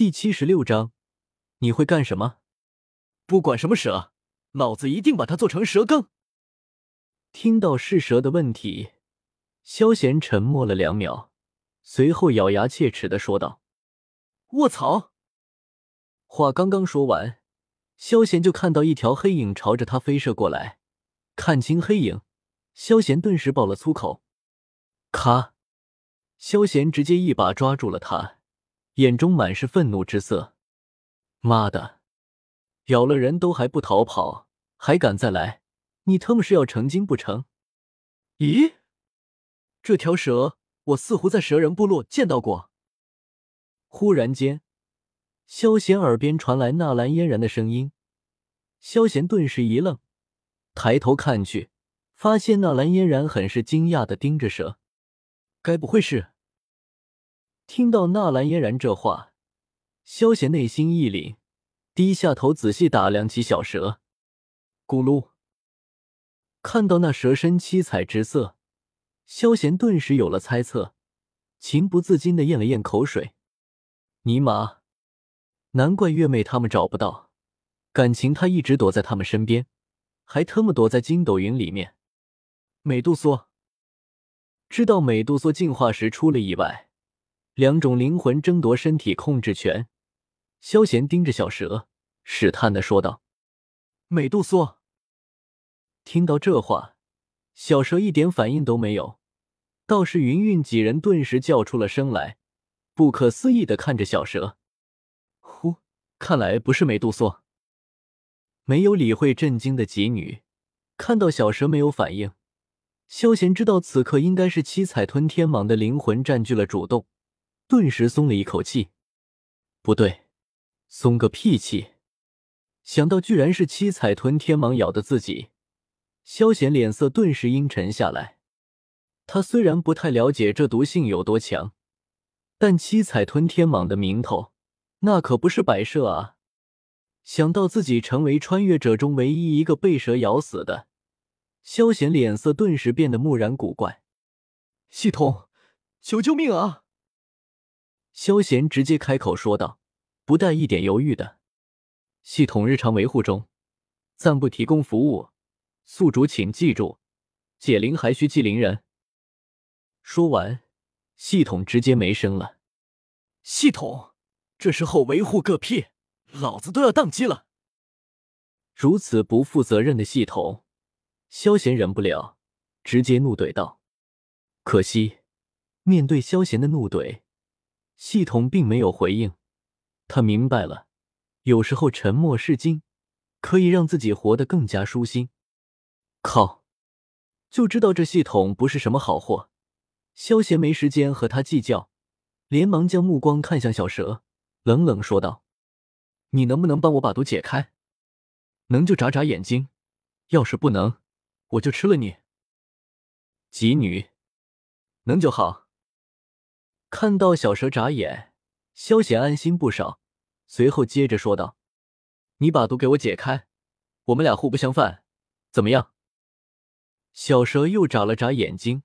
第七十六章，你会干什么？不管什么蛇，老子一定把它做成蛇羹。听到是蛇的问题，萧贤沉默了两秒，随后咬牙切齿的说道：“卧槽！”话刚刚说完，萧贤就看到一条黑影朝着他飞射过来。看清黑影，萧贤顿时爆了粗口。咔！萧贤直接一把抓住了他，眼中满是愤怒之色。妈的，咬了人都还不逃跑，还敢再来？你他妈是要成精不成？咦，这条蛇我似乎在蛇人部落见到过。忽然间，萧贤耳边传来纳兰嫣然的声音，萧贤顿时一愣，抬头看去，发现纳兰嫣然很是惊讶的盯着蛇。该不会是？听到纳兰嫣然这话，萧贤内心一凛，低下头仔细打量起小蛇。咕噜，看到那蛇身七彩之色，萧贤顿时有了猜测，情不自禁的咽了咽口水。尼玛，难怪月妹他们找不到，感情他一直躲在他们身边，还特么躲在筋斗云里面。美杜莎。知道美杜莎进化时出了意外，两种灵魂争夺身体控制权。萧贤盯着小蛇，试探的说道：“美杜莎。”听到这话，小蛇一点反应都没有，倒是云云几人顿时叫出了声来，不可思议的看着小蛇。呼，看来不是美杜莎。没有理会震惊的几女，看到小蛇没有反应。萧贤知道此刻应该是七彩吞天蟒的灵魂占据了主动，顿时松了一口气。不对，松个屁气！想到居然是七彩吞天蟒咬的自己，萧贤脸色顿时阴沉下来。他虽然不太了解这毒性有多强，但七彩吞天蟒的名头那可不是摆设啊！想到自己成为穿越者中唯一一个被蛇咬死的。萧贤脸色顿时变得木然古怪，系统，求救命啊！萧贤直接开口说道，不带一点犹豫的。系统日常维护中，暂不提供服务，宿主请记住，解铃还需系铃人。说完，系统直接没声了。系统，这时候维护个屁，老子都要宕机了！如此不负责任的系统！萧贤忍不了，直接怒怼道：“可惜，面对萧贤的怒怼，系统并没有回应。他明白了，有时候沉默是金，可以让自己活得更加舒心。靠，就知道这系统不是什么好货。”萧贤没时间和他计较，连忙将目光看向小蛇，冷冷说道：“你能不能帮我把毒解开？能就眨眨眼睛，要是不能……”我就吃了你，吉女，能就好。看到小蛇眨眼，萧贤安心不少，随后接着说道：“你把毒给我解开，我们俩互不相犯，怎么样？”小蛇又眨了眨眼睛，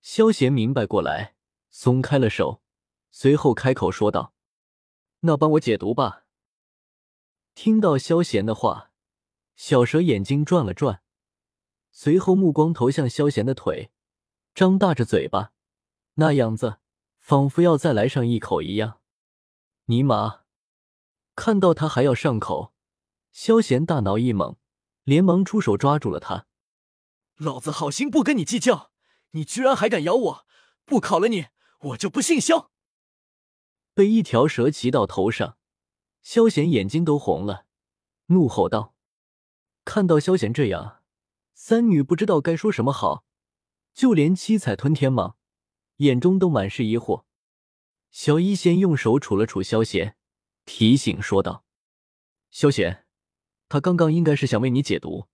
萧贤明白过来，松开了手，随后开口说道：“那帮我解毒吧。”听到萧贤的话，小蛇眼睛转了转。随后，目光投向萧贤的腿，张大着嘴巴，那样子仿佛要再来上一口一样。尼玛！看到他还要上口，萧贤大脑一懵，连忙出手抓住了他。老子好心不跟你计较，你居然还敢咬我！不烤了你，我就不姓萧！被一条蛇骑到头上，萧贤眼睛都红了，怒吼道：“看到萧贤这样！”三女不知道该说什么好，就连七彩吞天蟒眼中都满是疑惑。小一仙用手杵了杵萧贤，提醒说道：“萧贤，他刚刚应该是想为你解毒，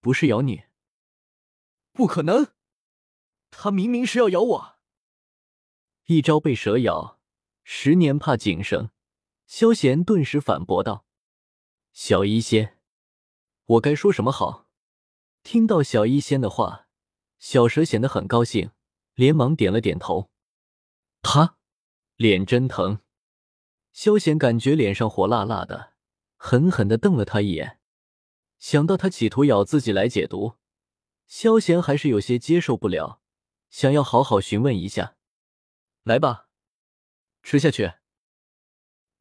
不是咬你。不可能，他明明是要咬我。一朝被蛇咬，十年怕井绳。”萧贤顿时反驳道：“小一仙，我该说什么好？”听到小医仙的话，小蛇显得很高兴，连忙点了点头。他脸真疼。萧贤感觉脸上火辣辣的，狠狠的瞪了他一眼。想到他企图咬自己来解毒，萧贤还是有些接受不了，想要好好询问一下。来吧，吃下去。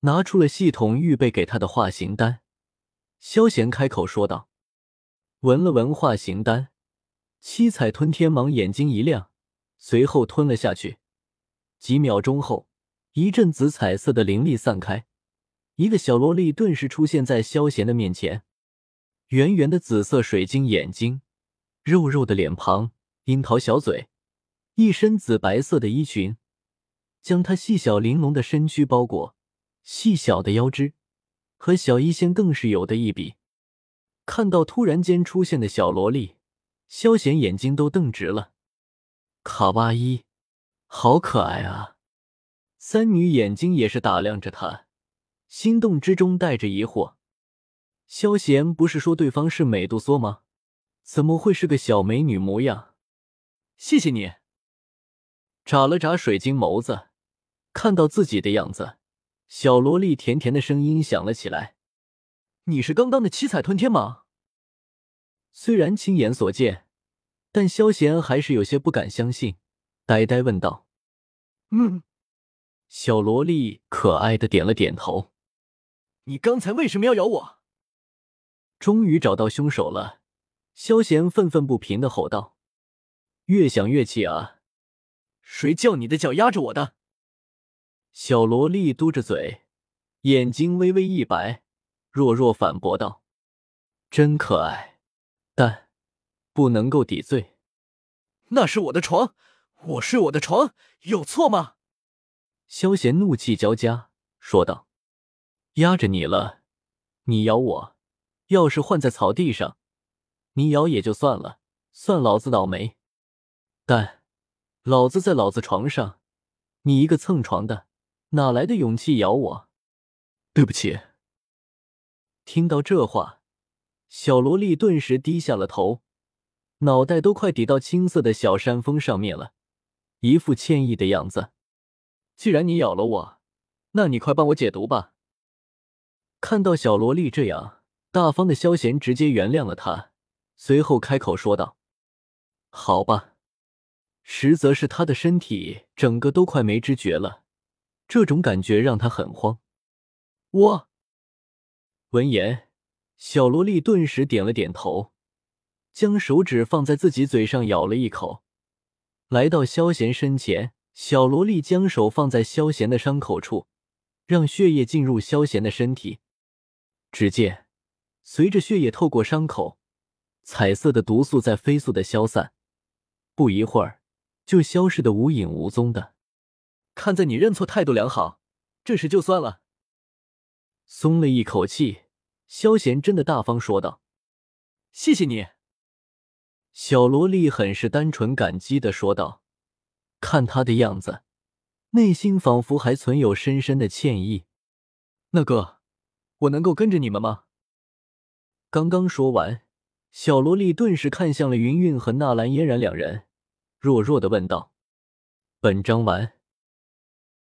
拿出了系统预备给他的化形丹，萧贤开口说道。闻了闻化形丹，七彩吞天蟒眼睛一亮，随后吞了下去。几秒钟后，一阵紫彩色的灵力散开，一个小萝莉顿时出现在萧贤的面前。圆圆的紫色水晶眼睛，肉肉的脸庞，樱桃小嘴，一身紫白色的衣裙，将她细小玲珑的身躯包裹，细小的腰肢和小医仙更是有的一比。看到突然间出现的小萝莉，萧贤眼睛都瞪直了。卡哇伊，好可爱啊！三女眼睛也是打量着他，心动之中带着疑惑。萧贤不是说对方是美杜莎吗？怎么会是个小美女模样？谢谢你。眨了眨水晶眸子，看到自己的样子，小萝莉甜甜的声音响了起来。你是刚刚的七彩吞天蟒？虽然亲眼所见，但萧贤还是有些不敢相信，呆呆问道：“嗯。”小萝莉可爱的点了点头。你刚才为什么要咬我？终于找到凶手了，萧贤愤愤不平的吼道：“越想越气啊！谁叫你的脚压着我的？”小萝莉嘟着嘴，眼睛微微一白。弱弱反驳道：“真可爱，但不能够抵罪。那是我的床，我睡我的床，有错吗？”萧贤怒气交加说道：“压着你了，你咬我，要是换在草地上，你咬也就算了，算老子倒霉。但老子在老子床上，你一个蹭床的，哪来的勇气咬我？对不起。”听到这话，小萝莉顿时低下了头，脑袋都快抵到青色的小山峰上面了，一副歉意的样子。既然你咬了我，那你快帮我解毒吧。看到小萝莉这样大方的萧贤直接原谅了她，随后开口说道：“好吧。”实则是他的身体整个都快没知觉了，这种感觉让他很慌。我。闻言，小萝莉顿时点了点头，将手指放在自己嘴上咬了一口，来到萧贤身前。小萝莉将手放在萧贤的伤口处，让血液进入萧贤的身体。只见，随着血液透过伤口，彩色的毒素在飞速的消散，不一会儿就消失的无影无踪的。看在你认错态度良好，这事就算了。松了一口气，萧贤真的大方说道：“谢谢你。”小萝莉很是单纯感激的说道，看他的样子，内心仿佛还存有深深的歉意。那个，我能够跟着你们吗？刚刚说完，小萝莉顿时看向了云韵和纳兰嫣然两人，弱弱的问道：“本章完。”